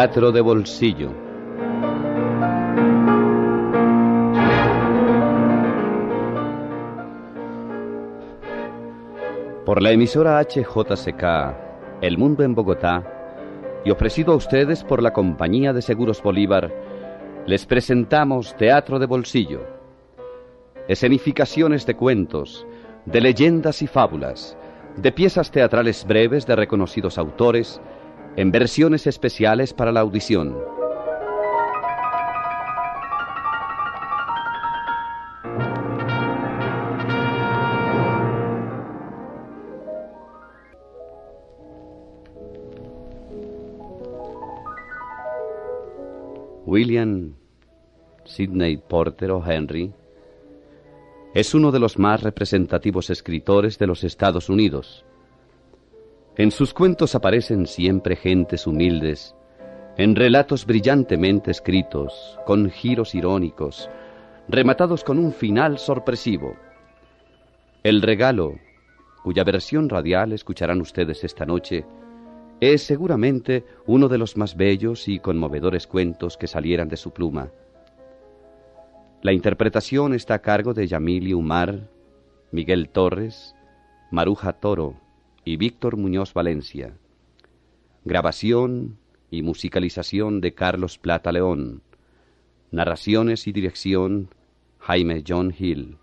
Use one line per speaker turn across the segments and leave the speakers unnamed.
Teatro de Bolsillo. Por la emisora HJCK, El Mundo en Bogotá, y ofrecido a ustedes por la Compañía de Seguros Bolívar, les presentamos Teatro de Bolsillo. Escenificaciones de cuentos, de leyendas y fábulas, de piezas teatrales breves de reconocidos autores, en versiones especiales para la audición. William Sidney Porter o Henry es uno de los más representativos escritores de los Estados Unidos. En sus cuentos aparecen siempre gentes humildes, en relatos brillantemente escritos, con giros irónicos, rematados con un final sorpresivo. El regalo, cuya versión radial escucharán ustedes esta noche, es seguramente uno de los más bellos y conmovedores cuentos que salieran de su pluma. La interpretación está a cargo de Yamili Umar, Miguel Torres, Maruja Toro y Víctor Muñoz Valencia. Grabación y musicalización de Carlos Plata León. Narraciones y dirección Jaime John Hill.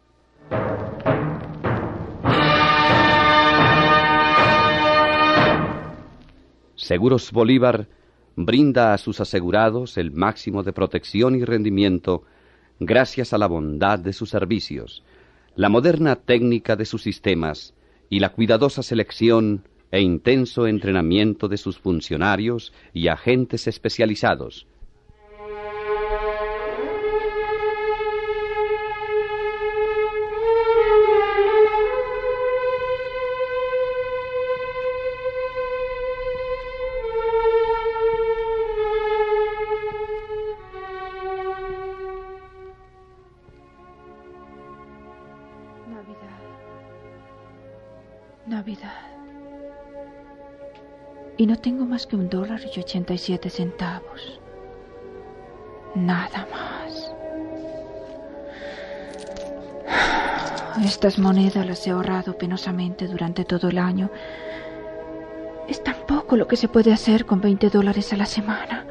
Seguros Bolívar brinda a sus asegurados el máximo de protección y rendimiento gracias a la bondad de sus servicios, la moderna técnica de sus sistemas y la cuidadosa selección e intenso entrenamiento de sus funcionarios y agentes especializados,
y no tengo más que un dólar y ochenta y siete centavos. Nada más. Estas monedas las he ahorrado penosamente durante todo el año. Es tan poco lo que se puede hacer con 20 dólares a la semana.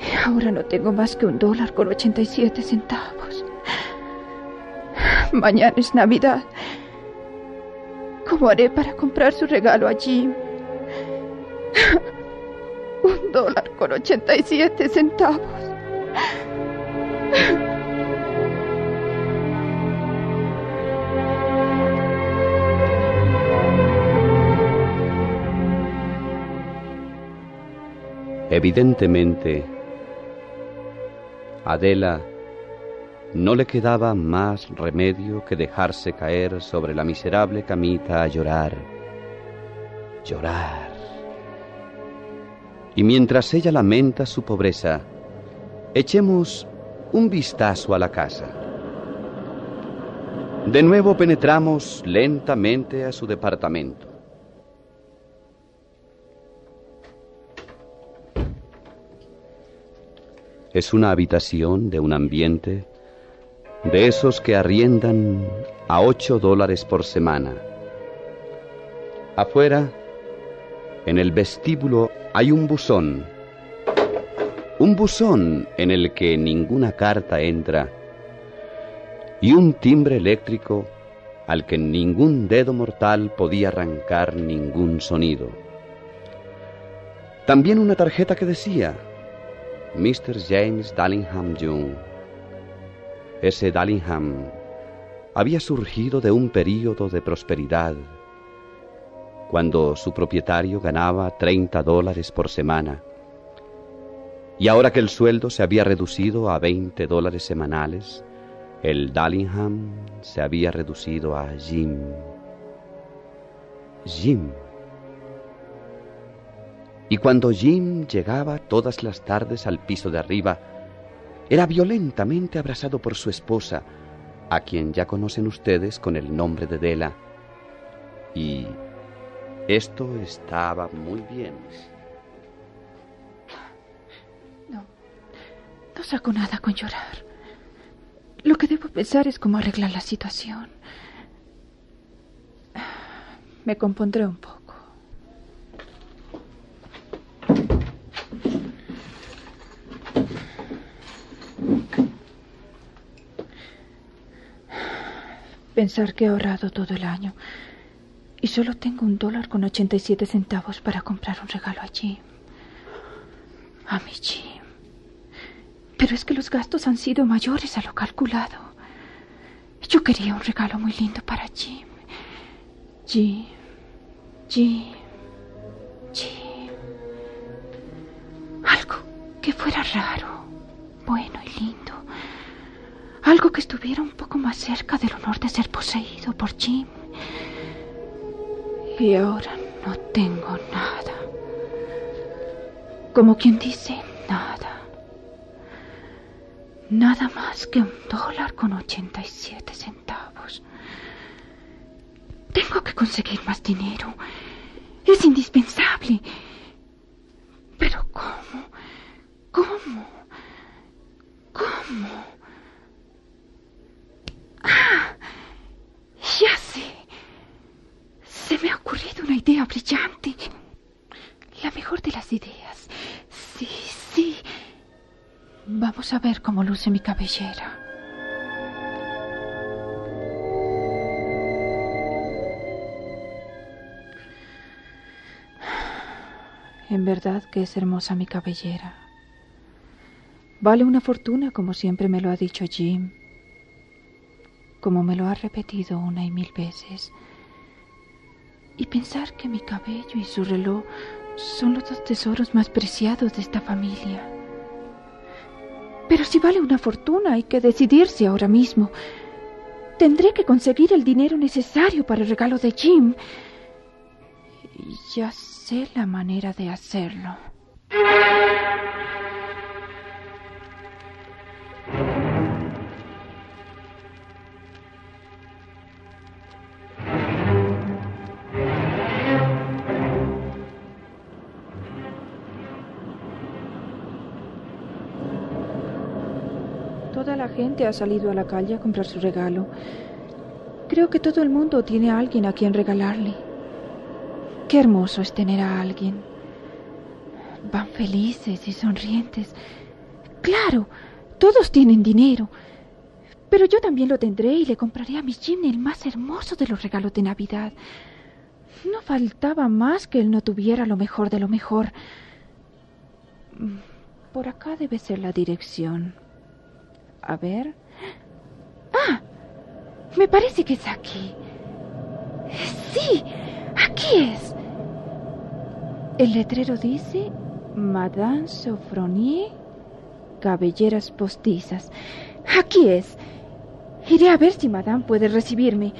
Y ahora no tengo más que un dólar con 87 centavos. Mañana es Navidad. ¿Cómo haré para comprar su regalo a Jim? Un dólar con 87 centavos.
Evidentemente, Adela no le quedaba más remedio que dejarse caer sobre la miserable camita a llorar, llorar y mientras ella lamenta su pobreza, echemos un vistazo a la casa. De nuevo penetramos lentamente a su departamento. Es una habitación de un ambiente de esos que arriendan a ocho dólares por semana. Afuera, en el vestíbulo hay un buzón. Un buzón en el que ninguna carta entra. Y un timbre eléctrico al que ningún dedo mortal podía arrancar ningún sonido. También una tarjeta que decía, Mr. James Dallingham Jr. Ese Dallingham había surgido de un período de prosperidad cuando su propietario ganaba 30 dólares por semana. Y ahora que el sueldo se había reducido a 20 dólares semanales, el Dallingham se había reducido a Jim. Jim. Y cuando Jim llegaba todas las tardes al piso de arriba, era violentamente abrazado por su esposa, a quien ya conocen ustedes con el nombre de Dela, y esto estaba muy bien.
saco nada con llorar. Lo que debo pensar es cómo arreglar la situación. Me compondré un poco. Pensar que he ahorrado todo el año y solo tengo un dólar con 87 centavos para comprar un regalo a Jim. A mi Jim. Pero es que los gastos han sido mayores a lo calculado. Yo quería un regalo muy lindo para Jim. Jim. Jim. Jim. Algo que fuera raro, bueno y lindo. Algo que estuviera un poco más cerca del honor de ser poseído por Jim. Y ahora no tengo nada. Como quien dice, nada. Nada más que un dólar con 87 centavos. Tengo que conseguir más dinero. Es indispensable. Pero ¿cómo? ¿Cómo? ¿Cómo? Ah, ya sé. Se me ha ocurrido una idea brillante. La mejor de las ideas. Sí, sí. Vamos a ver cómo luce mi cabellera. En verdad que es hermosa mi cabellera. Vale una fortuna como siempre me lo ha dicho Jim, como me lo ha repetido una y mil veces. Y pensar que mi cabello y su reloj son los dos tesoros más preciados de esta familia. Pero si vale una fortuna hay que decidirse ahora mismo. Tendré que conseguir el dinero necesario para el regalo de Jim. Ya sé la manera de hacerlo. La gente ha salido a la calle a comprar su regalo. Creo que todo el mundo tiene a alguien a quien regalarle. Qué hermoso es tener a alguien. Van felices y sonrientes. Claro, todos tienen dinero. Pero yo también lo tendré y le compraré a Miss Jim el más hermoso de los regalos de Navidad. No faltaba más que él no tuviera lo mejor de lo mejor. Por acá debe ser la dirección. A ver. ¡Ah! Me parece que es aquí. Sí, aquí es. El letrero dice Madame Sofronier, cabelleras postizas. Aquí es. Iré a ver si Madame puede recibirme.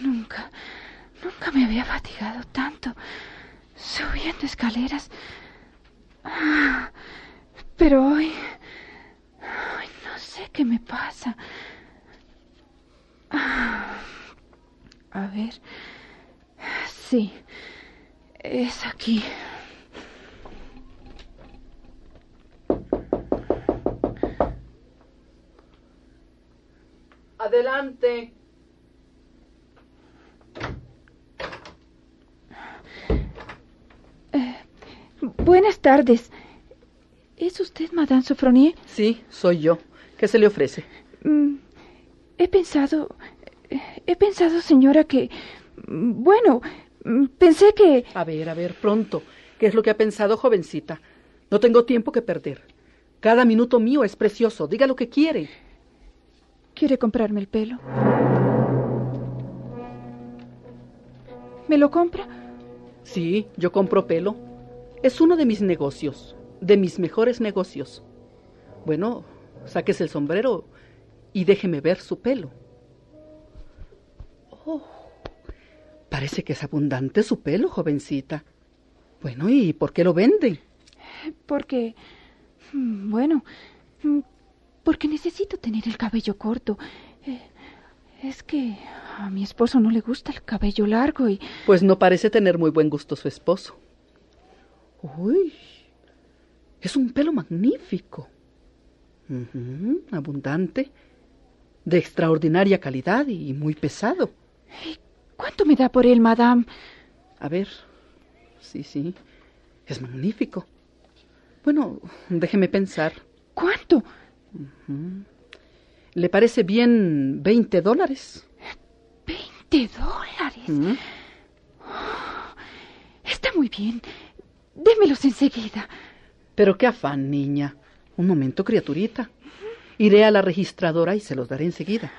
Nunca, nunca me había fatigado tanto subiendo escaleras. Pero hoy, hoy no sé qué me pasa. A ver, sí, es aquí.
Adelante.
Buenas tardes. ¿Es usted Madame Sofronier?
Sí, soy yo. ¿Qué se le ofrece?
Mm, he pensado. He pensado, señora, que. Bueno, pensé que.
A ver, a ver, pronto. ¿Qué es lo que ha pensado, jovencita? No tengo tiempo que perder. Cada minuto mío es precioso. Diga lo que quiere.
¿Quiere comprarme el pelo? ¿Me lo compra?
Sí, yo compro pelo. Es uno de mis negocios, de mis mejores negocios. Bueno, sáquese el sombrero y déjeme ver su pelo. Oh, parece que es abundante su pelo, jovencita. Bueno, ¿y por qué lo vende?
Porque... mm, Bueno, porque necesito tener el cabello corto. Eh, Es que a mi esposo no le gusta el cabello largo y...
Pues no parece tener muy buen gusto su esposo. Uy, es un pelo magnífico. Abundante, de extraordinaria calidad y muy pesado.
¿Cuánto me da por él, madame?
A ver, sí, sí, es magnífico. Bueno, déjeme pensar.
¿Cuánto?
¿Le parece bien 20 dólares?
¿20 dólares?
¿Mm?
Está muy bien. Démelos enseguida.
Pero qué afán, niña. Un momento, criaturita. Iré a la registradora y se los daré enseguida.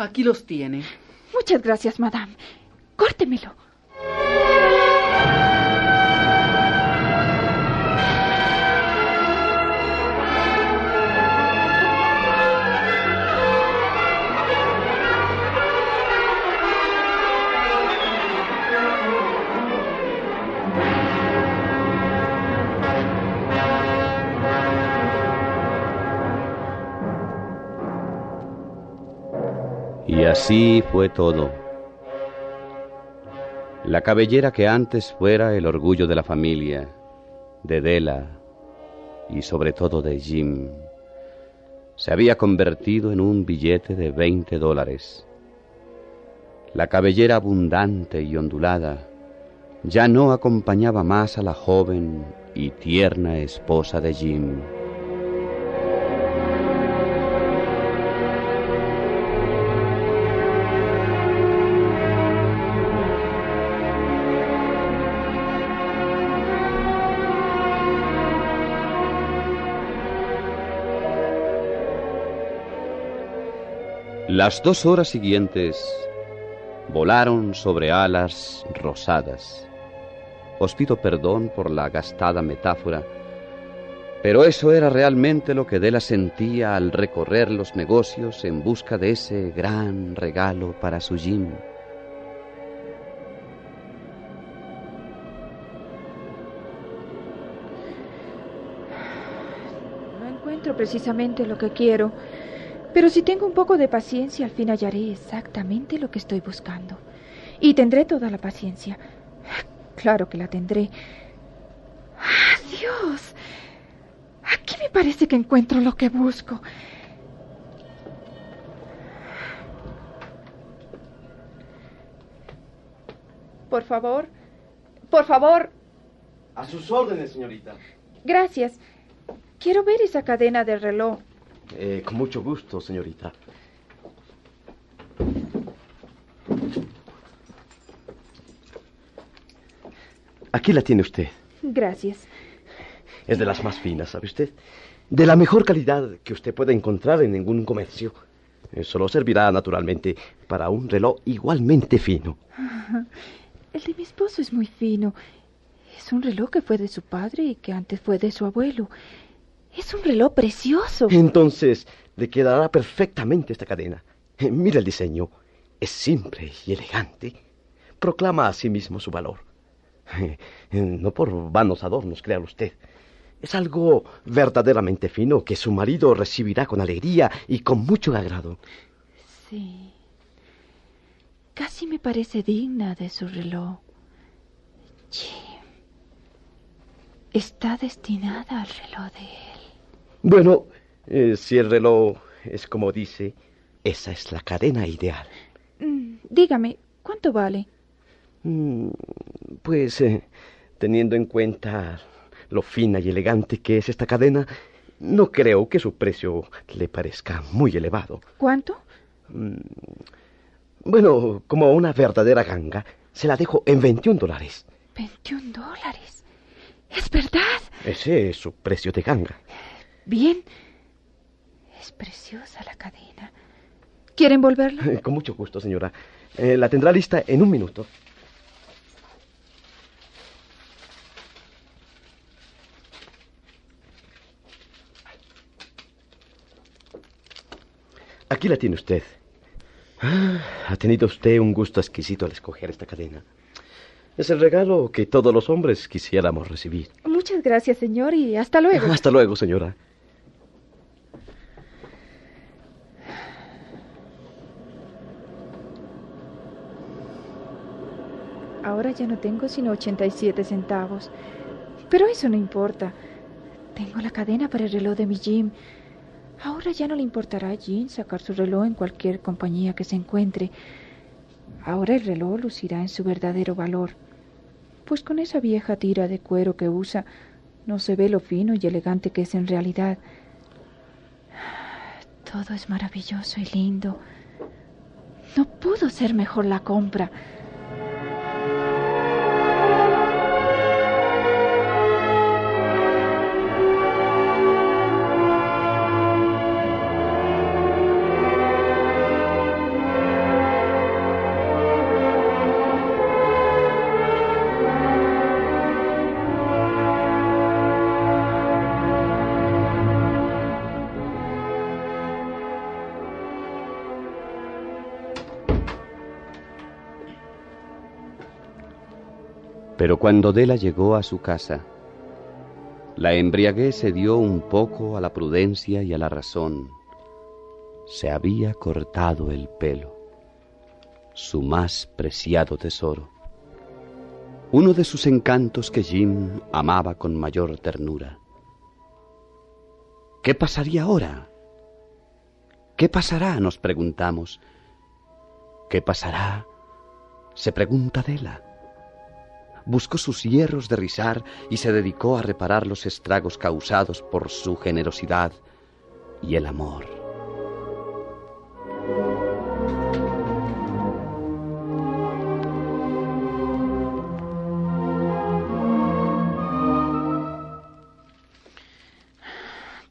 Aquí los tiene.
Muchas gracias, madame. Córtemelo.
Así fue todo. La cabellera que antes fuera el orgullo de la familia, de Della y sobre todo de Jim, se había convertido en un billete de 20 dólares. La cabellera abundante y ondulada ya no acompañaba más a la joven y tierna esposa de Jim. Las dos horas siguientes volaron sobre alas rosadas. Os pido perdón por la gastada metáfora, pero eso era realmente lo que Della sentía al recorrer los negocios en busca de ese gran regalo para su Jim.
No encuentro precisamente lo que quiero, pero si tengo un poco de paciencia, al fin hallaré exactamente lo que estoy buscando. Y tendré toda la paciencia. Claro que la tendré. ¡Ah, Dios! Aquí me parece que encuentro lo que busco. Por favor, por favor,
A sus órdenes, señorita.
gracias. Quiero ver esa cadena de reloj.
Eh, con mucho gusto, señorita. Aquí la tiene usted.
Gracias.
Es de las más finas, ¿sabe usted? De la mejor calidad que usted puede encontrar en ningún comercio. Eh, Solo servirá, naturalmente, para un reloj igualmente fino.
El de mi esposo es muy fino. Es un reloj que fue de su padre y que antes fue de su abuelo. Es un reloj precioso.
Entonces, le quedará perfectamente esta cadena. Eh, Mira el diseño. Es simple y elegante. Proclama a sí mismo su valor. Eh, No por vanos adornos, crea usted. Es algo verdaderamente fino que su marido recibirá con alegría y con mucho agrado.
Sí. Casi me parece digna de su reloj. Jim. Está destinada al reloj de él.
Bueno, eh, si el reloj es como dice, esa es la cadena ideal.
Mm, dígame, ¿cuánto vale?
Mm, Pues, eh, teniendo en cuenta lo fina y elegante que es esta cadena, no creo que su precio le parezca muy elevado.
¿Cuánto?
Bueno, como una verdadera ganga, se la dejo en 21 dólares.
21 dólares. ¿Es verdad?
Ese es su precio de ganga.
Bien. Es preciosa la cadena. ¿Quieren volverla?
Con mucho gusto, señora. Eh, la tendrá lista en un minuto. Aquí la tiene usted. Ah, ha tenido usted un gusto exquisito al escoger esta cadena. Es el regalo que todos los hombres quisiéramos recibir.
Muchas gracias, señor, y hasta luego.
Hasta luego, señora.
Ahora ya no tengo sino 87 centavos. Pero eso no importa. Tengo la cadena para el reloj de mi Jim. Ahora ya no le importará a Jean sacar su reloj en cualquier compañía que se encuentre. Ahora el reloj lucirá en su verdadero valor. Pues con esa vieja tira de cuero que usa, no se ve lo fino y elegante que es en realidad. Todo es maravilloso y lindo. No pudo ser mejor la compra.
Pero cuando Dela llegó a su casa, la embriaguez se dio un poco a la prudencia y a la razón. Se había cortado el pelo, su más preciado tesoro, uno de sus encantos que Jim amaba con mayor ternura. ¿Qué pasaría ahora? ¿Qué pasará? nos preguntamos. ¿Qué pasará? se pregunta Dela buscó sus hierros de rizar y se dedicó a reparar los estragos causados por su generosidad y el amor.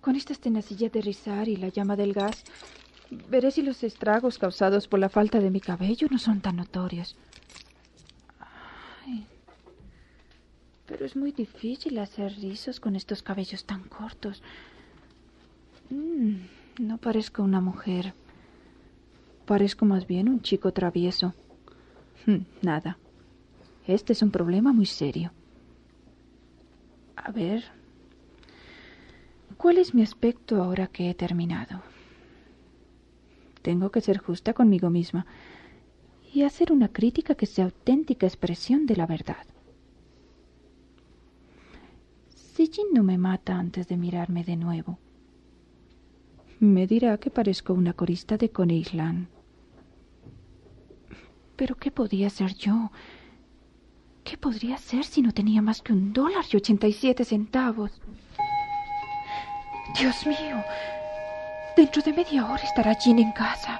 Con estas tenacillas de rizar y la llama del gas, veré si los estragos causados por la falta de mi cabello no son tan notorios. Pero es muy difícil hacer rizos con estos cabellos tan cortos. Mm, no parezco una mujer. Parezco más bien un chico travieso. Mm, nada. Este es un problema muy serio. A ver. ¿Cuál es mi aspecto ahora que he terminado? Tengo que ser justa conmigo misma y hacer una crítica que sea auténtica expresión de la verdad. Jean no me mata antes de mirarme de nuevo, me dirá que parezco una corista de Coney Pero ¿qué podía ser yo? ¿Qué podría ser si no tenía más que un dólar y ochenta y siete centavos? Dios mío, dentro de media hora estará Jean en casa.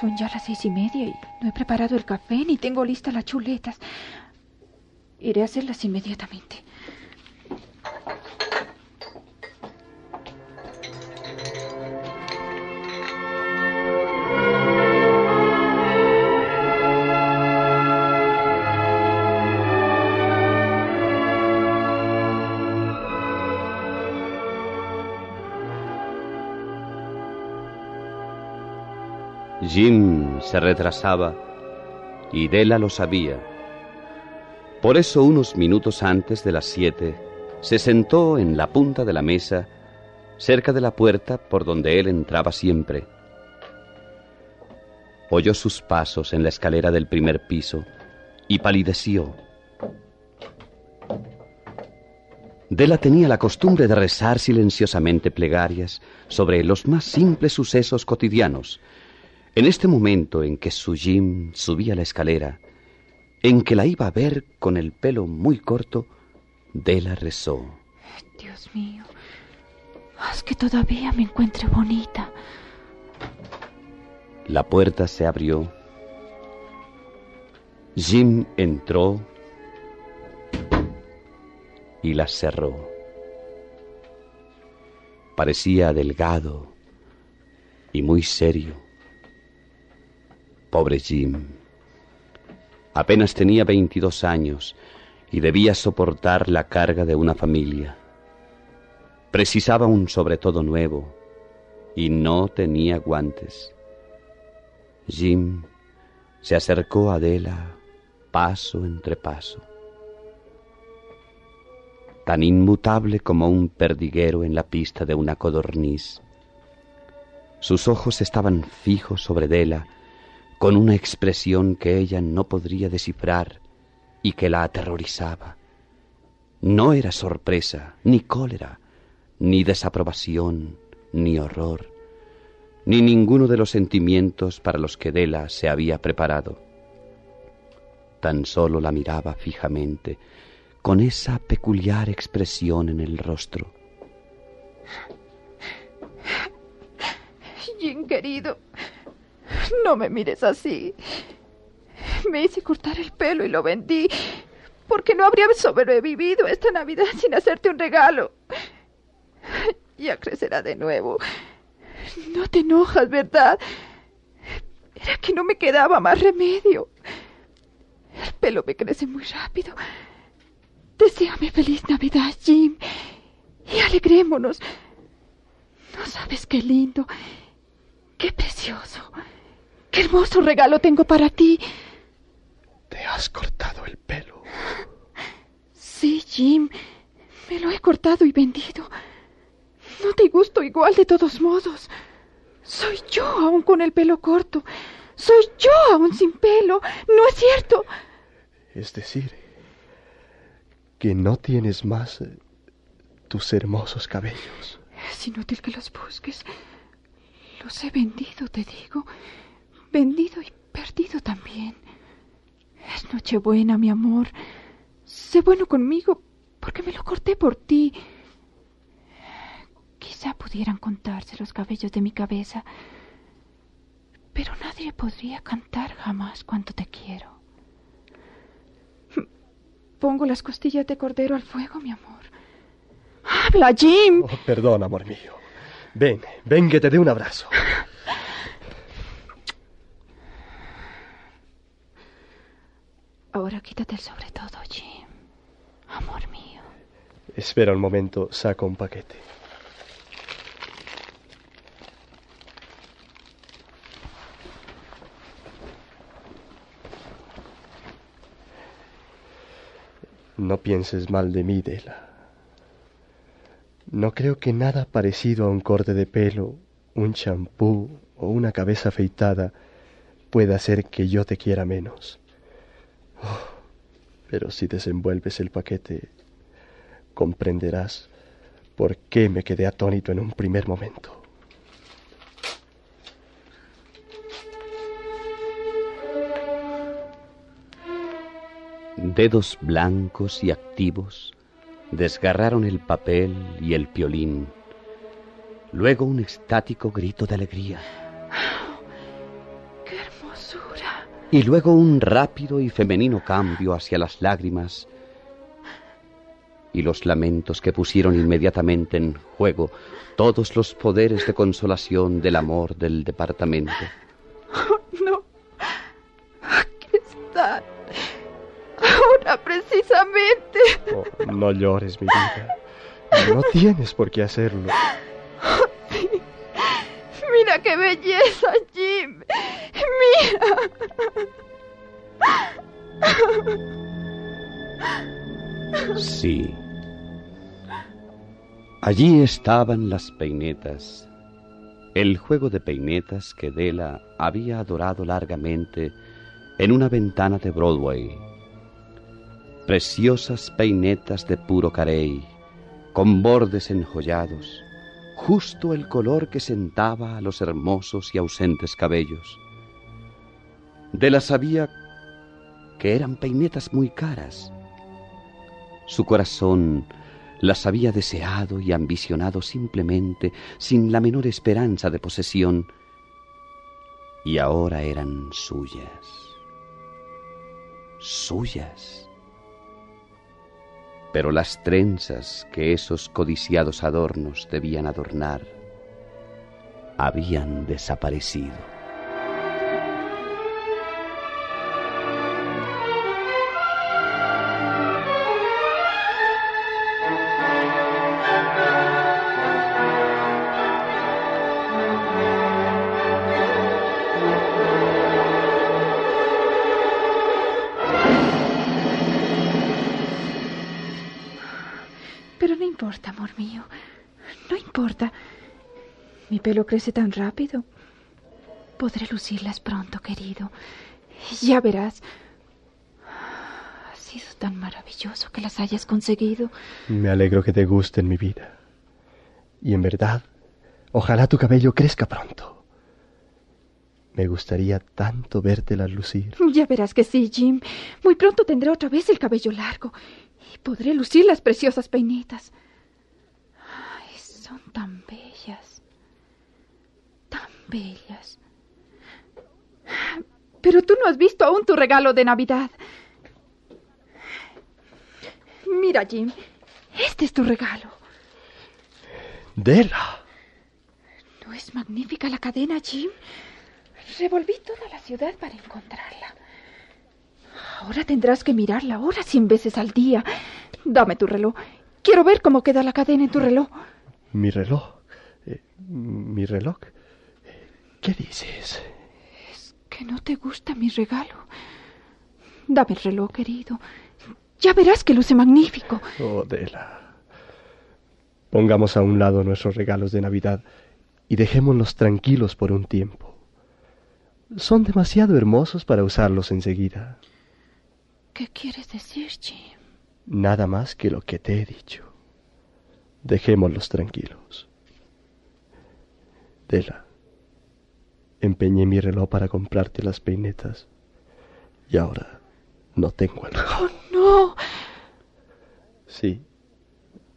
Son ya las seis y media y no he preparado el café ni tengo listas las chuletas. Iré a hacerlas inmediatamente.
Jim se retrasaba y Della lo sabía. Por eso unos minutos antes de las siete se sentó en la punta de la mesa, cerca de la puerta por donde él entraba siempre. Oyó sus pasos en la escalera del primer piso y palideció. Della tenía la costumbre de rezar silenciosamente plegarias sobre los más simples sucesos cotidianos, en este momento en que su Jim subía la escalera, en que la iba a ver con el pelo muy corto, Della rezó.
Dios mío, haz que todavía me encuentre bonita.
La puerta se abrió. Jim entró y la cerró. Parecía delgado, y muy serio. Pobre Jim. Apenas tenía 22 años y debía soportar la carga de una familia. Precisaba un sobretodo nuevo y no tenía guantes. Jim se acercó a Adela paso entre paso tan inmutable como un perdiguero en la pista de una codorniz. Sus ojos estaban fijos sobre Dela, con una expresión que ella no podría descifrar y que la aterrorizaba. No era sorpresa, ni cólera, ni desaprobación, ni horror, ni ninguno de los sentimientos para los que Dela se había preparado. Tan solo la miraba fijamente, con esa peculiar expresión en el rostro.
Jim, querido, no me mires así. Me hice cortar el pelo y lo vendí porque no habría sobrevivido esta Navidad sin hacerte un regalo. Ya crecerá de nuevo. No te enojas, ¿verdad? Era que no me quedaba más remedio. El pelo me crece muy rápido Deseame feliz Navidad, Jim. Y alegrémonos. No sabes qué lindo, qué precioso, qué hermoso regalo tengo para ti.
¿Te has cortado el pelo?
Sí, Jim. Me lo he cortado y vendido. No te gusto igual de todos modos. Soy yo aún con el pelo corto. Soy yo aún sin pelo. ¿No es cierto?
Es decir, que no tienes más eh, tus hermosos cabellos.
Es inútil que los busques. Los he vendido, te digo. Vendido y perdido también. Es Nochebuena, mi amor. Sé bueno conmigo porque me lo corté por ti. Quizá pudieran contarse los cabellos de mi cabeza, pero nadie podría cantar jamás cuanto te quiero. Pongo las costillas de cordero al fuego, mi amor. ¡Habla, Jim!
Oh, perdón, amor mío. Ven, ven que te dé un abrazo.
Ahora quítate el sobre todo, Jim. Amor mío.
Espera un momento, saco un paquete. No pienses mal de mí, Dela. No creo que nada parecido a un corte de pelo, un champú o una cabeza afeitada pueda hacer que yo te quiera menos. Oh, pero si desenvuelves el paquete, comprenderás por qué me quedé atónito en un primer momento.
Dedos blancos y activos desgarraron el papel y el piolín. Luego un extático grito de alegría. Y luego un rápido y femenino cambio hacia las lágrimas y los lamentos que pusieron inmediatamente en juego todos los poderes de consolación del amor del departamento.
Oh, no. Aquí están ahora precisamente.
Oh, no llores, mi vida. No tienes por qué hacerlo.
Qué belleza, Jim. Mira.
Sí. Allí estaban las peinetas, el juego de peinetas que Della había adorado largamente en una ventana de Broadway preciosas peinetas de puro carey, con bordes enjollados, justo el color que sentaba a los hermosos y ausentes cabellos. De la sabía que eran peinetas muy caras. Su corazón las había deseado y ambicionado simplemente, sin la menor esperanza de posesión, y ahora eran suyas. Suyas pero las trenzas que esos codiciados adornos debían adornar habían desaparecido.
Importa, amor mío. No importa. Mi pelo crece tan rápido. Podré lucirlas pronto, querido. Ya verás. Ha sido tan maravilloso que las hayas conseguido.
Me alegro que te gusten mi vida. Y en verdad, ojalá tu cabello crezca pronto. Me gustaría tanto vértelas lucir.
Ya verás que sí, Jim. Muy pronto tendré otra vez el cabello largo y podré lucir las preciosas peinitas. Tan bellas. Tan bellas. Pero tú no has visto aún tu regalo de Navidad. Mira, Jim. Este es tu regalo.
Dela.
¿No es magnífica la cadena, Jim? Revolví toda la ciudad para encontrarla. Ahora tendrás que mirarla ahora cien veces al día. Dame tu reloj. Quiero ver cómo queda la cadena en tu reloj.
Mi reloj. Eh, mi reloj. ¿Qué dices?
Es que no te gusta mi regalo. Dame el reloj, querido. Ya verás que luce magnífico.
Oh, Dela. Pongamos a un lado nuestros regalos de Navidad y dejémoslos tranquilos por un tiempo. Son demasiado hermosos para usarlos enseguida.
¿Qué quieres decir, Jim?
Nada más que lo que te he dicho. Dejémoslos tranquilos. Dela, empeñé mi reloj para comprarte las peinetas y ahora no tengo el reloj.
¡Oh, no!
Sí,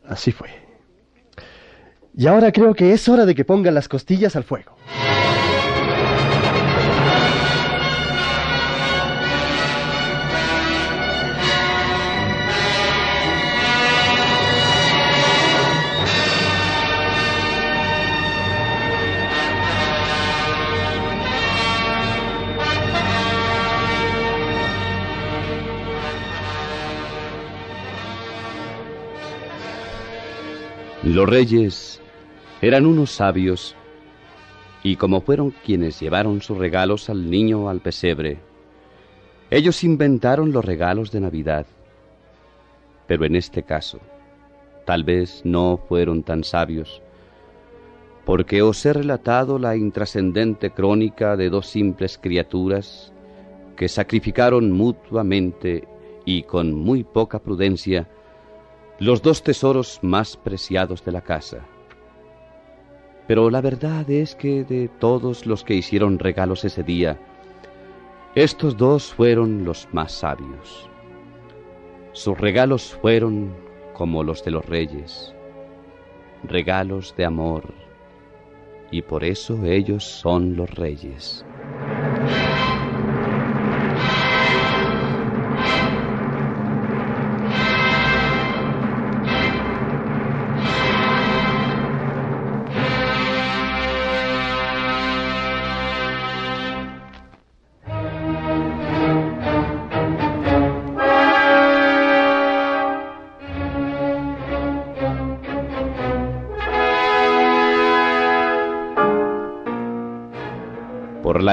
así fue. Y ahora creo que es hora de que pongan las costillas al fuego.
Los reyes eran unos sabios y como fueron quienes llevaron sus regalos al niño al pesebre, ellos inventaron los regalos de Navidad. Pero en este caso, tal vez no fueron tan sabios, porque os he relatado la intrascendente crónica de dos simples criaturas que sacrificaron mutuamente y con muy poca prudencia los dos tesoros más preciados de la casa. Pero la verdad es que de todos los que hicieron regalos ese día, estos dos fueron los más sabios. Sus regalos fueron como los de los reyes, regalos de amor, y por eso ellos son los reyes.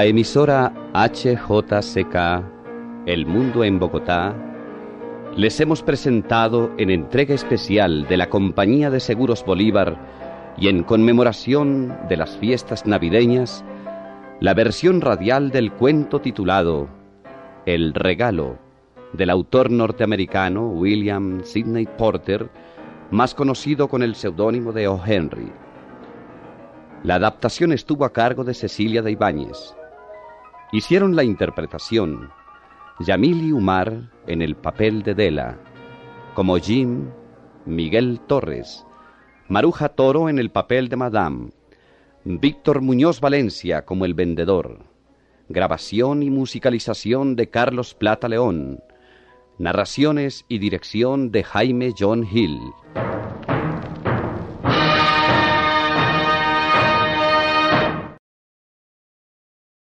La emisora HJCK, El Mundo en Bogotá, les hemos presentado en entrega especial de la Compañía de Seguros Bolívar y en conmemoración de las fiestas navideñas, la versión radial del cuento titulado El Regalo, del autor norteamericano William Sidney Porter, más conocido con el seudónimo de O. Henry. La adaptación estuvo a cargo de Cecilia de Ibáñez. Hicieron la interpretación Yamili Umar en el papel de Dela, como Jim, Miguel Torres, Maruja Toro en el papel de Madame, Víctor Muñoz Valencia como el vendedor, grabación y musicalización de Carlos Plata León, narraciones y dirección de Jaime John Hill.